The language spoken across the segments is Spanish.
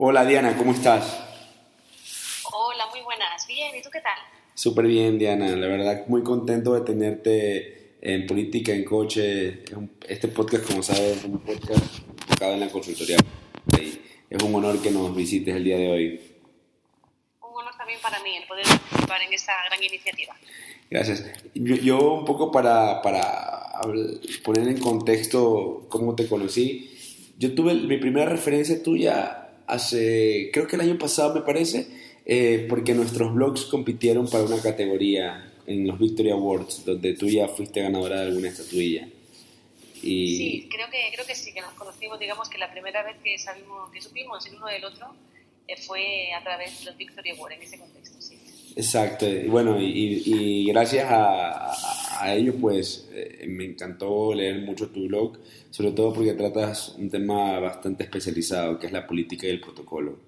Hola Diana, ¿cómo estás? Hola, muy buenas. Bien, ¿y tú qué tal? Súper bien, Diana. La verdad, muy contento de tenerte en Política en Coche. Este podcast, como sabes, es un podcast enfocado en la consultoría. Es un honor que nos visites el día de hoy. Un honor también para mí el poder participar en esta gran iniciativa. Gracias. Yo, un poco para, para poner en contexto cómo te conocí, yo tuve mi primera referencia tuya hace, creo que el año pasado me parece, eh, porque nuestros blogs compitieron para una categoría en los Victory Awards, donde tú ya fuiste ganadora de alguna estatuilla. Y... Sí, creo que, creo que sí, que nos conocimos, digamos que la primera vez que, sabimos, que supimos el uno del otro eh, fue a través de los Victory Awards, en ese contexto, sí. Exacto, y bueno, y, y gracias a, a, ello pues eh, me encantó leer mucho tu blog, sobre todo porque tratas un tema bastante especializado, que es la política y el protocolo.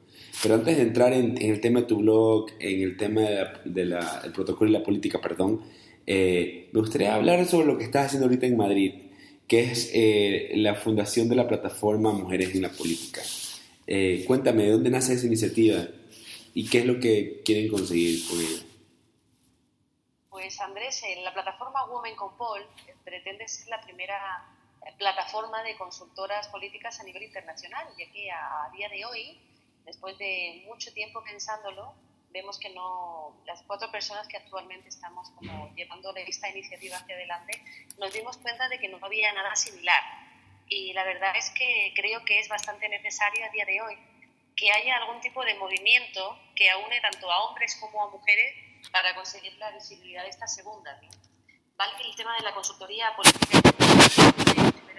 Pero antes de entrar en, el tema de tu blog, en el tema del de protocolo y la política, perdón, eh, me gustaría hablar sobre lo que estás haciendo ahorita en Madrid, que es eh, la fundación de la plataforma Mujeres en la Política. cuéntame, ¿de dónde nace esa iniciativa? ¿Y qué es lo que quieren conseguir con ella? Pues Andrés, la plataforma Women con Paul eh, pretende ser la primera eh, plataforma de consultoras políticas a nivel internacional, ya que a, día de hoy, después de mucho tiempo pensándolo, vemos que no, las cuatro personas que actualmente estamos como llevando esta iniciativa hacia adelante, nos dimos cuenta de que no había nada similar. Y la verdad es que creo que es bastante necesario a día de hoy que haya algún tipo de movimiento que aúne tanto a hombres como a mujeres para conseguir la visibilidad de esta segunda. Vale que el tema de la consultoría política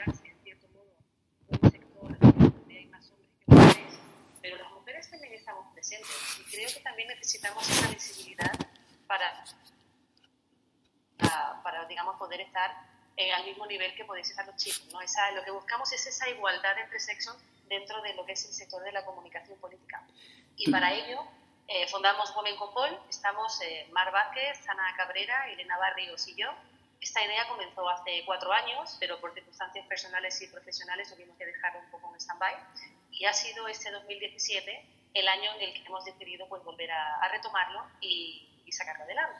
en cierto modo, un sector donde hay más hombres que mujeres, pero las mujeres también estamos presentes y creo que también necesitamos esa visibilidad para, para, digamos, poder estar eh, al mismo nivel que podéis estar los chicos. ¿no? Esa, lo que buscamos es esa igualdad entre sexos dentro de lo que es el sector de la comunicación política. Y para ello eh, fundamos Women con Paul, estamos eh, Mar Vázquez, Ana Cabrera, Elena Barrios y yo. Esta idea comenzó hace cuatro años, pero por circunstancias personales y profesionales tuvimos que dejar un poco en stand-by. Y ha sido este 2017 el año en el que hemos decidido pues, volver a, retomarlo y, y sacarlo adelante.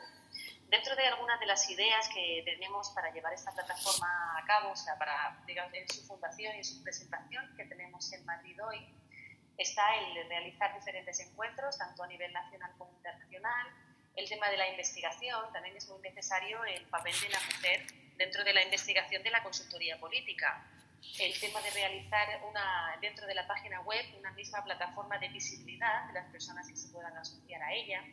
Dentro de algunas de las ideas que tenemos para llevar esta plataforma a cabo, o sea, para digamos, en su fundación y en su presentación que tenemos en Madrid hoy, está el de realizar diferentes encuentros, tanto a nivel nacional como internacional. El tema de la investigación, también es muy necesario el papel de la mujer dentro de la investigación de la consultoría política. El tema de realizar una, dentro de la página web una misma plataforma de visibilidad de las personas que se puedan asociar a ella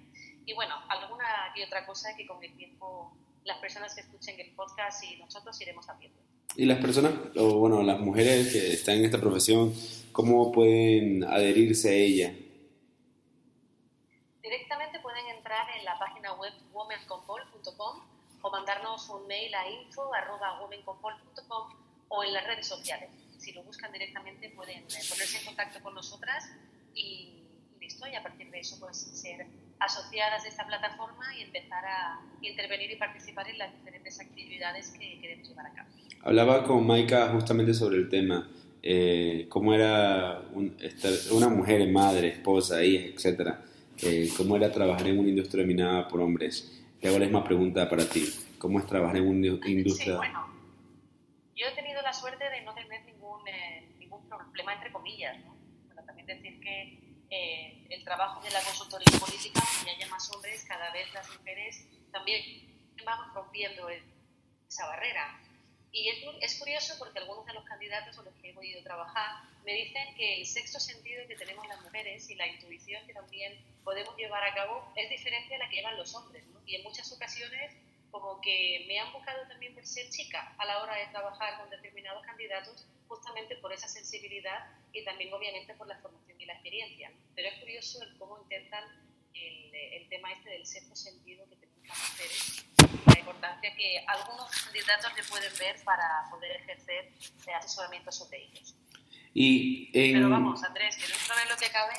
y bueno, alguna y otra cosa que con el tiempo las personas que escuchen el podcast y nosotros iremos haciendo. Y las personas, o bueno, las mujeres que están en esta profesión, ¿cómo pueden adherirse a ella? Directamente pueden entrar en la página web womenconpol.com o mandarnos un mail a info.womenconpol.com o en las redes sociales. Si lo buscan directamente pueden eh, ponerse en contacto con nosotras y listo, y a partir de eso pues ser asociadas a esta plataforma y empezar a intervenir y participar en las diferentes actividades que queremos llevar a cabo. Hablaba con Maika justamente sobre el tema, eh, cómo era una mujer, madre, esposa, hija, etcétera, eh, cómo era trabajar en una industria dominada por hombres. Y ahora es más pregunta para ti, ¿cómo es trabajar en una industria? Sí, bueno, yo he tenido la suerte de no tener ningún, eh, ningún problema entre comillas, ¿no? Pero también decir que eh, el trabajo de la consultoría política, que haya más hombres, cada vez las mujeres también van rompiendo esa barrera. Y es, curioso porque algunos de los candidatos con los que he podido trabajar me dicen que el sexto sentido que tenemos las mujeres y la intuición que también podemos llevar a cabo es diferente a la que llevan los hombres. Y en muchas ocasiones como que me han buscado también por ser chica a la hora de trabajar con determinados candidatos justamente por esa sensibilidad y también obviamente por la formación y la experiencia. Pero es curioso el cómo intentan el, el tema este del sexto sentido que tenemos las mujeres, la importancia que algunos candidatos le pueden ver para poder ejercer asesoramiento sobre ellos. Y Pero vamos, Andrés, que dentro de lo que cabe,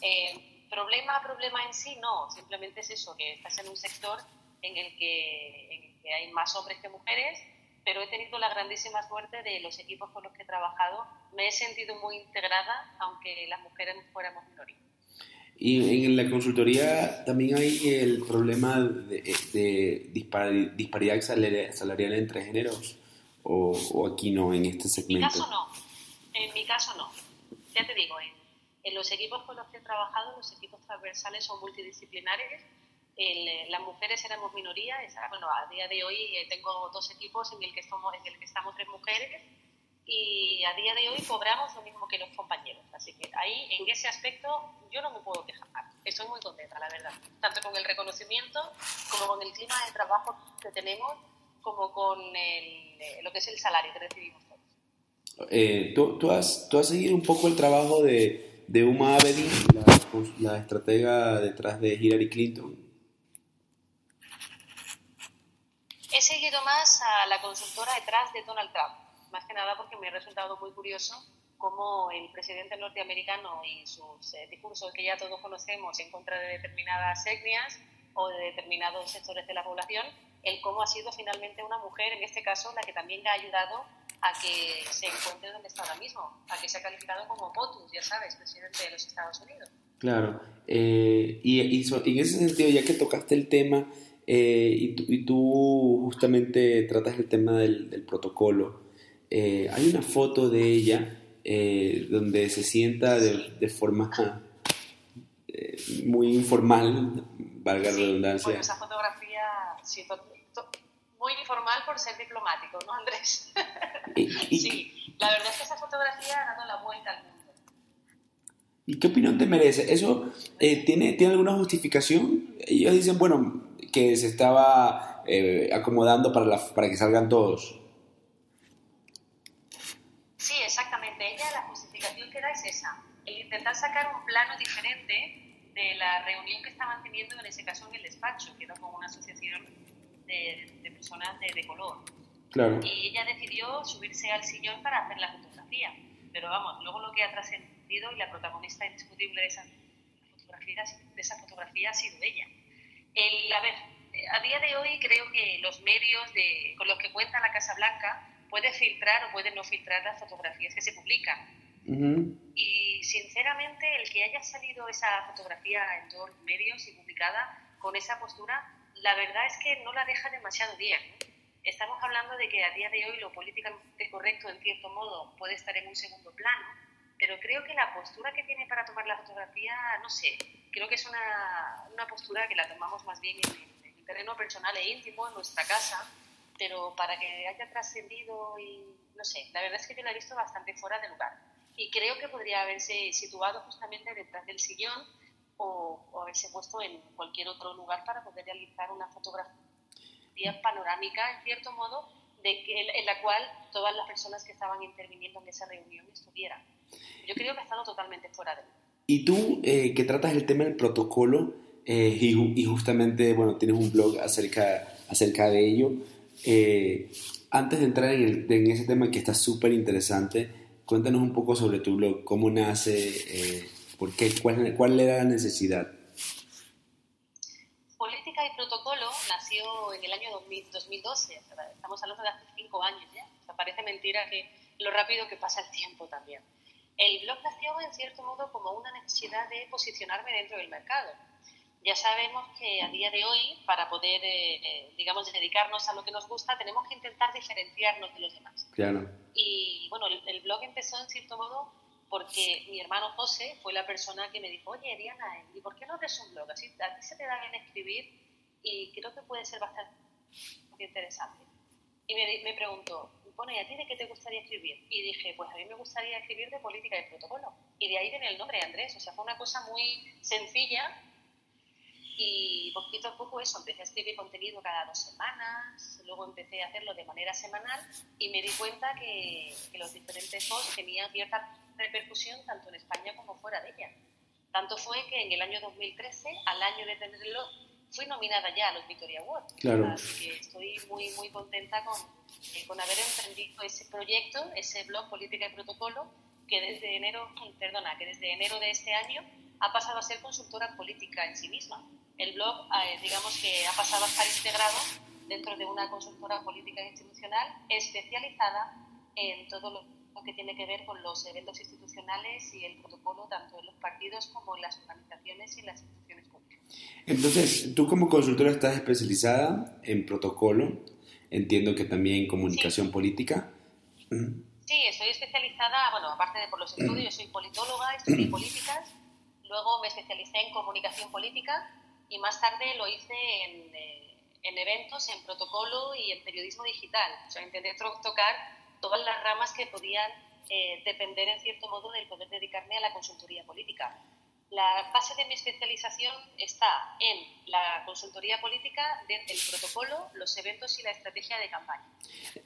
eh, problema, problema en sí no, simplemente es eso, que estás en un sector en el que, en el que hay más hombres que mujeres pero he tenido la grandísima suerte de los equipos con los que he trabajado. Me he sentido muy integrada, aunque las mujeres fuéramos minoría. Y en la consultoría también hay el problema de, de disparidad salarial entre géneros, o, aquí no, en este segmento. En mi caso no, en mi caso no. Ya te digo, en, en los equipos con los que he trabajado, los equipos transversales son multidisciplinares las mujeres éramos minoría, bueno, a día de hoy eh, tengo dos equipos en el, que estamos, en el que estamos tres mujeres y a día de hoy cobramos lo mismo que los compañeros. Así que ahí, en ese aspecto, yo no me puedo quejar. Estoy muy contenta, la verdad. Tanto con el reconocimiento, como con el clima de trabajo que tenemos, como con el, eh, lo que es el salario que recibimos todos. Eh, ¿tú, tú, has, ¿Tú has seguido un poco el trabajo de, de Uma Abedin, la, la estratega detrás de Hillary Clinton? He seguido más a la consultora detrás de Donald Trump, más que nada porque me ha resultado muy curioso cómo el presidente norteamericano y sus eh, discursos que ya todos conocemos en contra de determinadas etnias o de determinados sectores de la población, el cómo ha sido finalmente una mujer, en este caso, la que también ha ayudado a que se encuentre donde está ahora mismo, a que se ha calificado como POTUS, ya sabes, presidente de los Estados Unidos. Claro, eh, y, y en ese sentido, ya que tocaste el tema eh, y, tú, y, tú, justamente tratas el tema del, protocolo. Eh, hay una foto de ella eh, donde se sienta de, forma muy informal, valga la redundancia. Bueno, esa fotografía, sí, muy informal por ser diplomático, ¿no, Andrés? sí, la verdad es que esa fotografía ha dado la vuelta al mundo. ¿Y qué opinión te merece? ¿Eso ¿tiene, tiene alguna justificación? Ellos dicen, bueno, que se estaba eh, acomodando para, la, para que salgan todos. Sí, exactamente. Ella, la justificación que da es esa, el intentar sacar un plano diferente de la reunión que estaban teniendo, en ese caso en el despacho, que era con una asociación de, de personas de, de, color. Claro. Y ella decidió subirse al sillón para hacer la fotografía. Pero vamos, luego lo que ha trascendido y la protagonista indiscutible de esa fotografía, de esa fotografía ha sido ella. El, a ver, a día de hoy creo que los medios de, con los que cuenta la Casa Blanca pueden filtrar o pueden no filtrar las fotografías que se publican. Y sinceramente el que haya salido esa fotografía en todos los medios y publicada con esa postura, la verdad es que no la deja demasiado bien. Estamos hablando de que a día de hoy lo políticamente correcto, en cierto modo, puede estar en un segundo plano, pero creo que la postura que tiene para tomar la fotografía, no sé, creo que es una, una postura que la tomamos más bien en, en, terreno personal e íntimo, en nuestra casa, pero para que haya trascendido y no sé, la verdad es que yo la he visto bastante fuera de lugar. Y creo que podría haberse situado justamente detrás del sillón o, o haberse puesto en cualquier otro lugar para poder realizar una fotografía panorámica, en cierto modo, de que, en la cual todas las personas que estaban interviniendo en esa reunión estuvieran. Yo creo que ha estado totalmente fuera de mí. Y tú, eh, que tratas el tema del protocolo, eh, y, y, justamente, bueno, tienes un blog acerca, acerca de ello, eh, antes de entrar en, el, en, ese tema que está súper interesante, cuéntanos un poco sobre tu blog, cómo nace, eh, por qué, cuál, cuál era la necesidad. Política y Protocolo nació en el año 2000, 2012, estamos hablando de hace cinco años ya, o sea, parece mentira que lo rápido que pasa el tiempo también. El blog nació en cierto modo como una necesidad de posicionarme dentro del mercado. Ya sabemos que a día de hoy, para poder, eh, eh, digamos, dedicarnos a lo que nos gusta, tenemos que intentar diferenciarnos de los demás. Claro. Y bueno, el, el blog empezó en cierto modo porque mi hermano José fue la persona que me dijo, oye, Diana, ¿y por qué no haces un blog? Así a ti se te da bien escribir y creo que puede ser bastante interesante. Y me, me preguntó, bueno, ¿y a ti de qué te gustaría escribir? Y dije, pues a mí me gustaría escribir de política y protocolo. Y de ahí viene el nombre, Andrés. O sea, fue una cosa muy sencilla y poquito a poco eso, empecé a escribir contenido cada dos semanas, luego empecé a hacerlo de manera semanal y me di cuenta que, que los diferentes posts tenían cierta repercusión tanto en España como fuera de ella. Tanto fue que en el año 2013, al año de tenerlo, fui nominada ya a los Victoria Awards. Claro. Así que estoy muy, muy contenta con, eh, con haber emprendido ese proyecto, ese blog Política y Protocolo, que desde enero, perdona, que desde enero de este año ha pasado a ser consultora política en sí misma. El blog, eh, digamos que ha pasado a estar integrado dentro de una consultora política institucional especializada en todo lo que tiene que ver con los eventos institucionales y el protocolo tanto en los partidos como en las organizaciones y en las instituciones. Entonces, tú como consultora estás especializada en protocolo, entiendo que también en comunicación política. Sí, estoy especializada, bueno, aparte de por los estudios, soy politóloga, estudié políticas, luego me especialicé en comunicación política y más tarde lo hice en, eh, en eventos, en protocolo y en periodismo digital. O sea, intenté tocar todas las ramas que podían eh, depender en cierto modo del poder dedicarme a la consultoría política. La base de mi especialización está en la consultoría política, el protocolo, los eventos y la estrategia de campaña.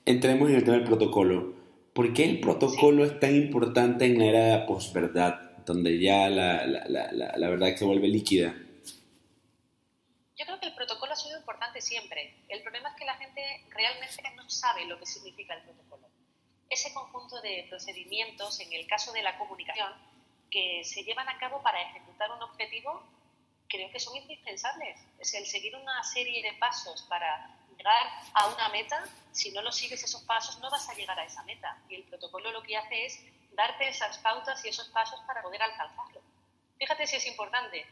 Entremos en el tema del protocolo. ¿Por qué el protocolo es tan importante en la era de la posverdad, donde ya la, la, la, la verdad se vuelve líquida? Yo creo que el protocolo ha sido importante siempre. El problema es que la gente realmente no sabe lo que significa el protocolo ese conjunto de procedimientos, en el caso de la comunicación, que se llevan a cabo para ejecutar un objetivo, creo que son indispensables. Es el seguir una serie de pasos para llegar a una meta, si no lo sigues esos pasos no vas a llegar a esa meta. Y el protocolo lo que hace es darte esas pautas y esos pasos para poder alcanzarlo. Fíjate si es importante.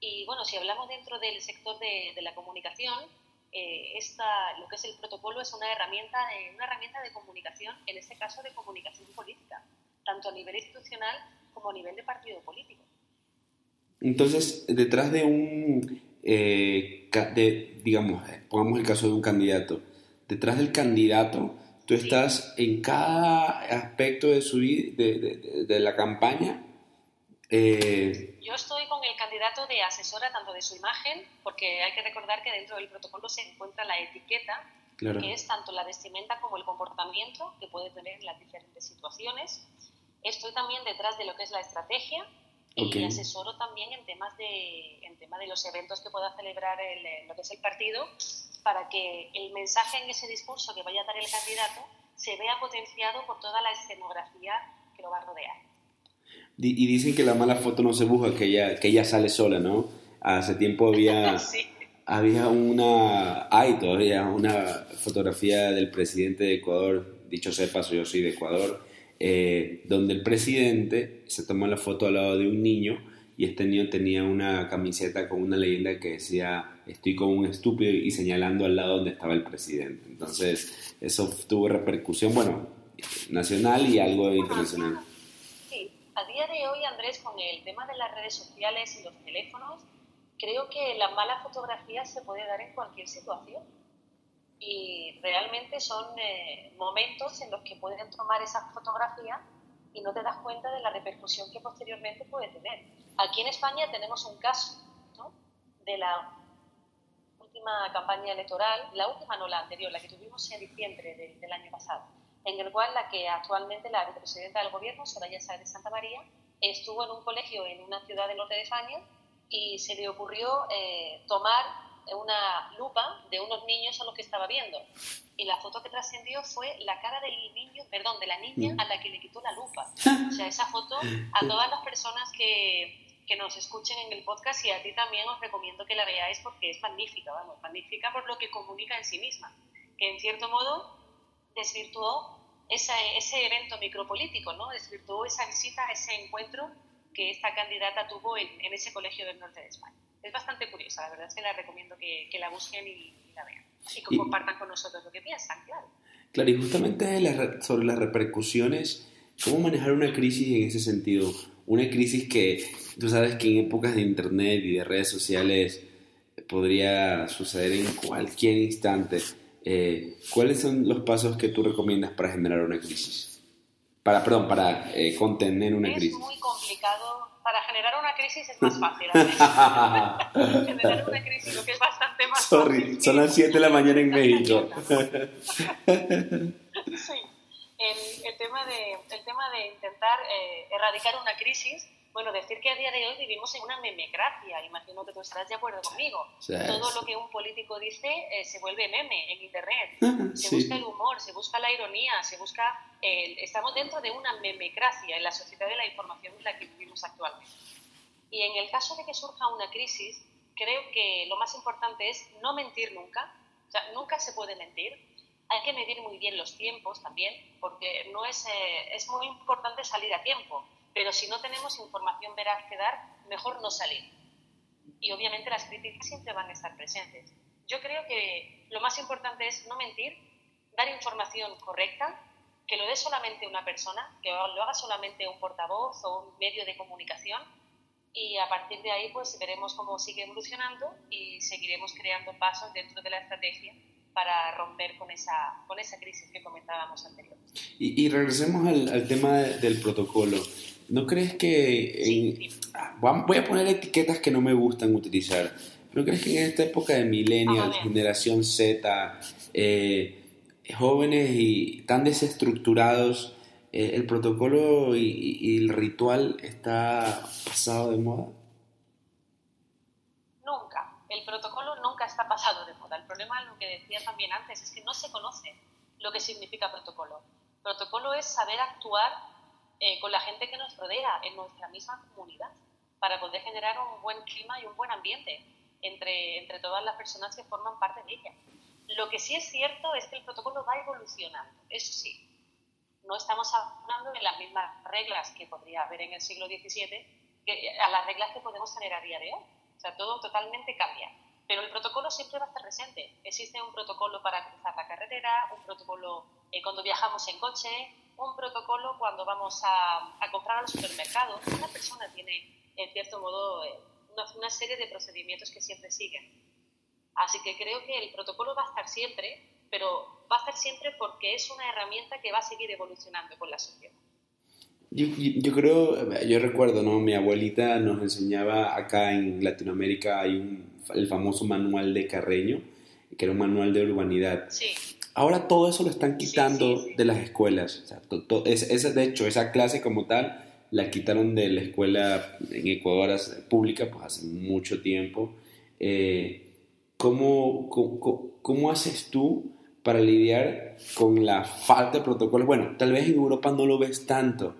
Y bueno, si hablamos dentro del sector de, de la comunicación, eh, esta, lo que es el protocolo es una herramienta, de, una herramienta de comunicación, en este caso de comunicación política, tanto a nivel institucional como a nivel de partido político. Entonces, detrás de un, eh, de, digamos, pongamos el caso de un candidato, detrás del candidato, tú estás en cada aspecto de, su, de, de, de la campaña eh, Yo estoy con el candidato de asesora tanto de su imagen, porque hay que recordar que dentro del protocolo se encuentra la etiqueta, que es tanto la vestimenta como el comportamiento que puede tener en las diferentes situaciones. Estoy también detrás de lo que es la estrategia y asesoro también en temas de, en tema de los eventos que pueda celebrar el, lo que es el partido para que el mensaje en ese discurso que vaya a dar el candidato se vea potenciado por toda la escenografía que lo va a rodear. Y dicen que la mala foto no se busca, que ella, que ella sale sola, ¿no? Hace tiempo había, había una, hay todavía una fotografía del presidente de Ecuador, dicho sea paso, yo soy de Ecuador, eh, donde el presidente se tomó la foto al lado de un niño y este niño tenía una camiseta con una leyenda que decía estoy con un estúpido y señalando al lado donde estaba el presidente. Entonces, eso tuvo repercusión, bueno, nacional y algo internacional a día de hoy, Andrés, con el tema de las redes sociales y los teléfonos, creo que la mala fotografía se puede dar en cualquier situación. Y realmente son eh, momentos en los que pueden tomar esa fotografía y no te das cuenta de la repercusión que posteriormente puede tener. Aquí en España tenemos un caso de la última campaña electoral, la última no la anterior, la que tuvimos en diciembre del año pasado en el cual la que actualmente la vicepresidenta del gobierno, Soraya Sáenz de Santa María, estuvo en un colegio en una ciudad del norte de España y se le ocurrió eh, tomar una lupa de unos niños a los que estaba viendo. Y la foto que trascendió fue la cara del niño, perdón, de la niña a la que le quitó la lupa. O sea, esa foto a todas las personas que, que nos escuchen en el podcast y a ti también os recomiendo que la veáis porque es magnífica, vamos, magnífica por lo que comunica en sí misma. Que en cierto modo desvirtuó ese, ese evento micropolítico, ¿no? desvirtuó esa visita, ese encuentro que esta candidata tuvo en, en, ese colegio del norte de España. Es bastante curiosa, la verdad es que la recomiendo que, que la busquen y, la vean. Y que compartan con nosotros lo que piensan, claro. Claro, y justamente sobre las repercusiones, ¿cómo manejar una crisis en ese sentido? Una crisis que tú sabes que en épocas de Internet y de redes sociales podría suceder en cualquier instante. Eh, ¿cuáles son los pasos que tú recomiendas para generar una crisis? Para, perdón, para eh, contener una crisis. Es muy complicado. Para generar una crisis es más fácil. generar una crisis lo que es bastante más Sorry, fácil. son las 7 de la mañana en México. sí. El, el, tema de, el tema de intentar eh, erradicar una crisis bueno, decir que a día de hoy vivimos en una memecracia, imagino que tú estarás de acuerdo conmigo. Todo lo que un político dice eh, se vuelve meme en Internet. Se busca el humor, se busca la ironía, se busca... estamos dentro de una memecracia en la sociedad de la información en la que vivimos actualmente. Y en el caso de que surja una crisis, creo que lo más importante es no mentir nunca, O sea, nunca se puede mentir. Hay que medir muy bien los tiempos también, porque no es, eh, es muy importante salir a tiempo, pero si no tenemos información veraz que dar, mejor no salir. Y obviamente las críticas siempre van a estar presentes. Yo creo que lo más importante es no mentir, dar información correcta, que lo dé solamente una persona, que lo haga solamente un portavoz o un medio de comunicación y a partir de ahí pues veremos cómo sigue evolucionando y seguiremos creando pasos dentro de la estrategia para romper con esa, con esa crisis que comentábamos anteriormente. Y, regresemos al, tema del protocolo. ¿No crees que... Voy a poner etiquetas que no me gustan utilizar. ¿No crees que en esta época de millennials, generación Z, eh, jóvenes y tan desestructurados, eh, el protocolo y, el ritual está pasado de moda? Nunca. El protocolo nunca está pasado de moda. El problema, lo que decía también antes, es que no se conoce lo que significa protocolo. Protocolo es saber actuar eh, con la gente que nos rodea en nuestra misma comunidad para poder generar un buen clima y un buen ambiente entre, entre todas las personas que forman parte de ella. Lo que sí es cierto es que el protocolo va evolucionando, eso sí no estamos hablando de las mismas reglas que podría haber en el siglo XVII que a las reglas que podemos tener a día de hoy. O sea, todo totalmente cambia. Pero el protocolo siempre va a estar presente. Existe un protocolo para cruzar la carretera, un protocolo eh, cuando viajamos en coche, un protocolo cuando vamos a, comprar al supermercado. Una persona tiene, en cierto modo, eh, una serie de procedimientos que siempre siguen. Así que creo que el protocolo va a estar siempre, pero va a estar siempre porque es una herramienta que va a seguir evolucionando con la sociedad. Yo, yo, creo, yo recuerdo, ¿no? Mi abuelita nos enseñaba acá en Latinoamérica hay un, el famoso manual de Carreño, que era un manual de urbanidad. Sí. Ahora todo eso lo están quitando de las escuelas. O sea, es, de hecho, esa clase como tal la quitaron de la escuela en Ecuador pública pues hace mucho tiempo. Eh, ¿cómo, cómo, cómo haces tú para lidiar con la falta de protocolos. Bueno, tal vez en Europa no lo ves tanto,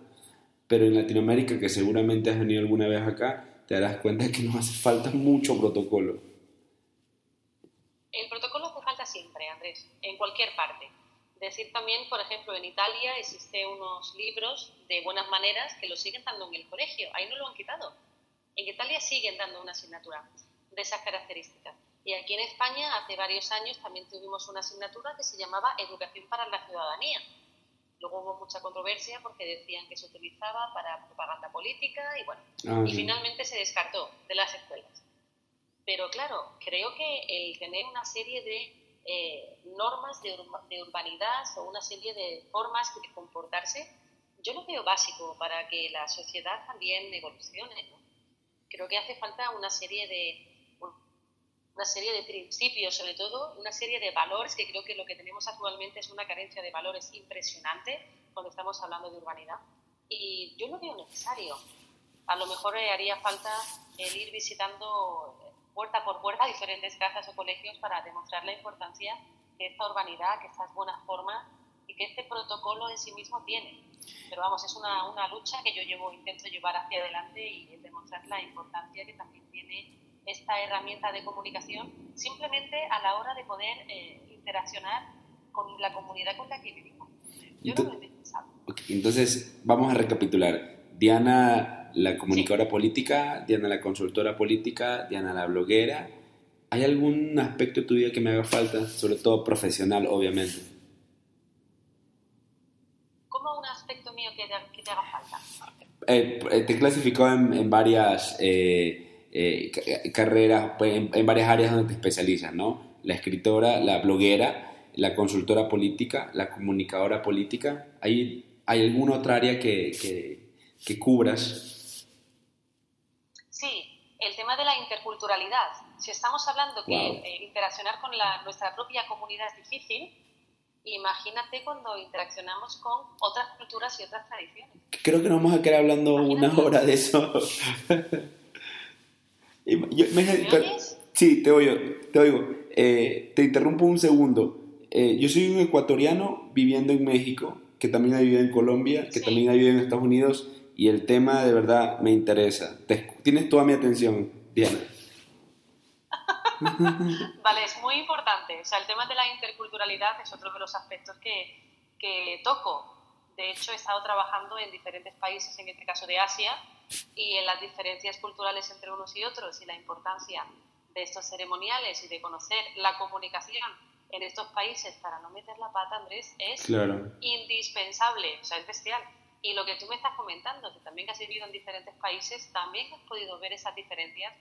pero en Latinoamérica, que seguramente has venido alguna vez acá, te darás cuenta que nos hace falta mucho protocolo. El protocolo hace falta en cualquier parte. Decir también, por ejemplo, en Italia existen unos libros de buenas maneras que lo siguen dando en el colegio. Ahí no lo han quitado. En Italia siguen dando una asignatura de esas características. Y aquí en España, hace varios años, también tuvimos una asignatura que se llamaba Educación para la Ciudadanía. Luego hubo mucha controversia porque decían que se utilizaba para propaganda política y bueno, ah, y finalmente se descartó de las escuelas. Pero claro, creo que el tener una serie de eh, normas de, de, urbanidad o una serie de formas de comportarse, yo lo veo básico para que la sociedad también evolucione. ¿no? Creo que hace falta una serie de una serie de principios, sobre todo una serie de valores, que creo que lo que tenemos actualmente es una carencia de valores impresionante cuando estamos hablando de urbanidad. Y yo lo veo necesario. A lo mejor haría falta el ir visitando puerta por puerta diferentes casas o colegios para demostrar la importancia que esta urbanidad, que estas buenas formas y que este protocolo en sí mismo tiene. Pero vamos, es una, una lucha que yo llevo, intento llevar hacia adelante y demostrar la importancia que también tiene esta herramienta de comunicación simplemente a la hora de poder eh, interaccionar con la comunidad con la que vivimos. Yo entonces, no lo he entonces, vamos a recapitular. Diana, la comunicadora política, Diana, la consultora política, Diana, la bloguera. ¿Hay algún aspecto de tu vida que me haga falta? Sobre todo profesional, obviamente. ¿Cómo un aspecto mío que te, haga falta? Eh, eh, te clasificó en, en varias... Eh, eh, carreras pues, en, varias áreas donde te especializas, ¿no? La escritora, la bloguera, la consultora política, la comunicadora política. ¿Hay, hay alguna otra área que, que, cubras? Sí, el tema de la interculturalidad. Si estamos hablando que eh, interaccionar con la, nuestra propia comunidad es difícil, imagínate cuando interaccionamos con otras culturas y otras tradiciones. Creo que nos vamos a quedar hablando una hora de eso. Yo, sí, te oigo. Te, oigo. Eh, te interrumpo un segundo. Eh, yo soy un ecuatoriano viviendo en México, que también ha vivido en Colombia, que también ha vivido en Estados Unidos, y el tema de verdad me interesa. tienes toda mi atención, Diana. vale, es muy importante. O sea, el tema de la interculturalidad es otro de los aspectos que, que toco. De hecho, he estado trabajando en diferentes países, en este caso de Asia, y en las diferencias culturales entre unos y otros y la importancia de estos ceremoniales y de conocer la comunicación en estos países para no meter la pata, Andrés, es indispensable, o sea, es bestial. Y lo que tú me estás comentando, que también has vivido en diferentes países, también has podido ver esas diferencias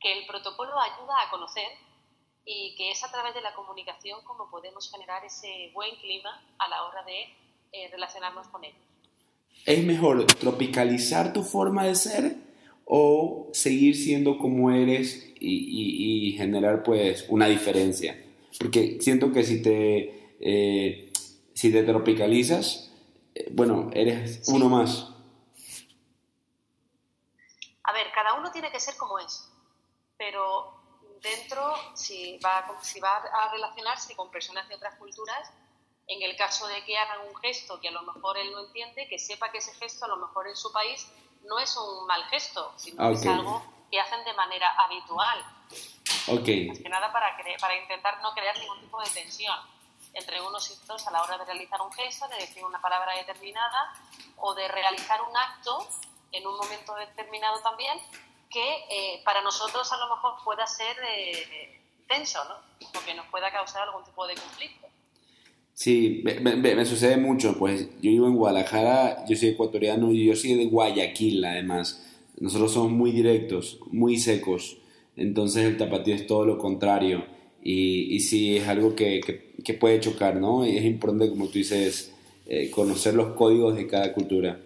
que el protocolo ayuda a conocer y que es a través de la comunicación como podemos generar ese buen clima a la hora de eh, relacionarnos con ellos. ¿Es mejor tropicalizar tu forma de ser o seguir siendo como eres y, generar pues una diferencia? Porque siento que si te, eh, si te tropicalizas, bueno, eres uno más. A ver, cada uno tiene que ser como es, pero dentro, si va, si va a relacionarse con personas de otras culturas, en el caso de que hagan un gesto que a lo mejor él no entiende, que sepa que ese gesto a lo mejor en su país no es un mal gesto, sino que es algo que hacen de manera habitual. Okay. Más que nada para, para intentar no crear ningún tipo de tensión entre unos y otros a la hora de realizar un gesto, de decir una palabra determinada o de realizar un acto en un momento determinado también que eh, para nosotros a lo mejor pueda ser eh, tenso, ¿no? O que nos pueda causar algún tipo de conflicto. Sí, me, sucede mucho, pues yo vivo en Guadalajara, yo soy ecuatoriano y yo soy de Guayaquil además. Nosotros somos muy directos, muy secos, entonces el tapatío es todo lo contrario y, y sí, es algo que, que, puede chocar, ¿no? Y es importante, como tú dices, eh, conocer los códigos de cada cultura.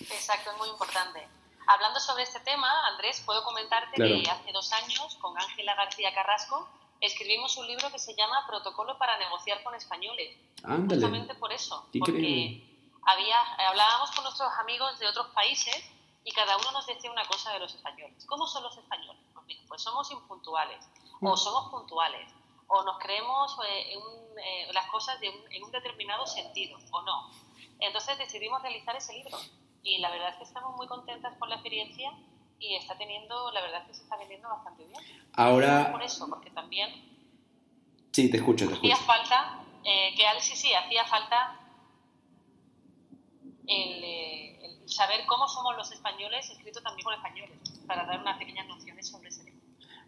Exacto, es muy importante. Hablando sobre este tema, Andrés, puedo comentarte que hace dos años, con Ángela García Carrasco, escribimos un libro que se llama Protocolo para negociar con españoles. Justamente por eso, porque había, hablábamos con nuestros amigos de otros países y cada uno nos decía una cosa de los españoles. ¿Cómo son los españoles? Pues, pues somos impuntuales, o somos puntuales, o nos creemos eh, en eh, las cosas en un determinado sentido, o no. Entonces decidimos realizar ese libro y la verdad es que estamos muy contentas con la experiencia y está teniendo, la verdad es que se está vendiendo bastante bien. Ahora... Por eso, porque también... Sí, te escucho, te escucho. Hacía falta, eh, que sí, sí, hacía falta eh, el, saber cómo somos los españoles, escrito también por españoles, para dar unas pequeñas nociones sobre.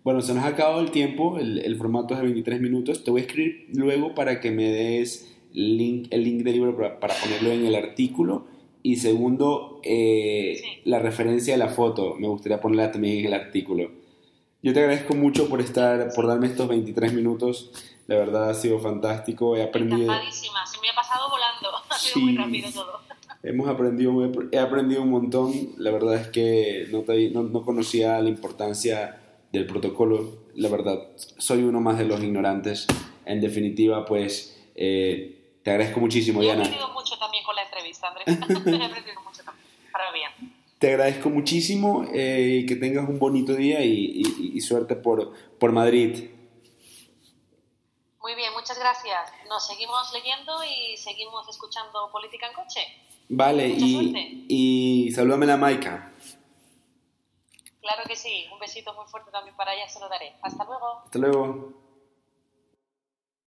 Bueno, se nos ha acabado el tiempo, el, el, formato es de 23 minutos. Te voy a escribir luego para que me des link, el link del libro para, para ponerlo en el artículo y segundo, eh, la referencia de la foto, me gustaría ponerla también en el artículo. Yo te agradezco mucho por estar, por darme estos 23 minutos. La verdad ha sido fantástico. He aprendido. Encantadísima, se me ha pasado volando. Ha sido muy rápido todo. Hemos aprendido, he aprendido un montón. La verdad es que no, no, no, conocía la importancia del protocolo. La verdad, soy uno más de los ignorantes. En definitiva, pues eh, te agradezco muchísimo, Diana. He aprendido mucho también con la entrevista, Andrés. He aprendido mucho también. Para bien. Te agradezco muchísimo eh, y que tengas un bonito día y, y, suerte por, por Madrid. Muy bien, muchas gracias. Nos seguimos leyendo y seguimos escuchando Política en Coche. Vale, y, y salúdame la Maika. Claro que sí, un besito muy fuerte también para ella, se lo daré. Hasta luego. Hasta luego.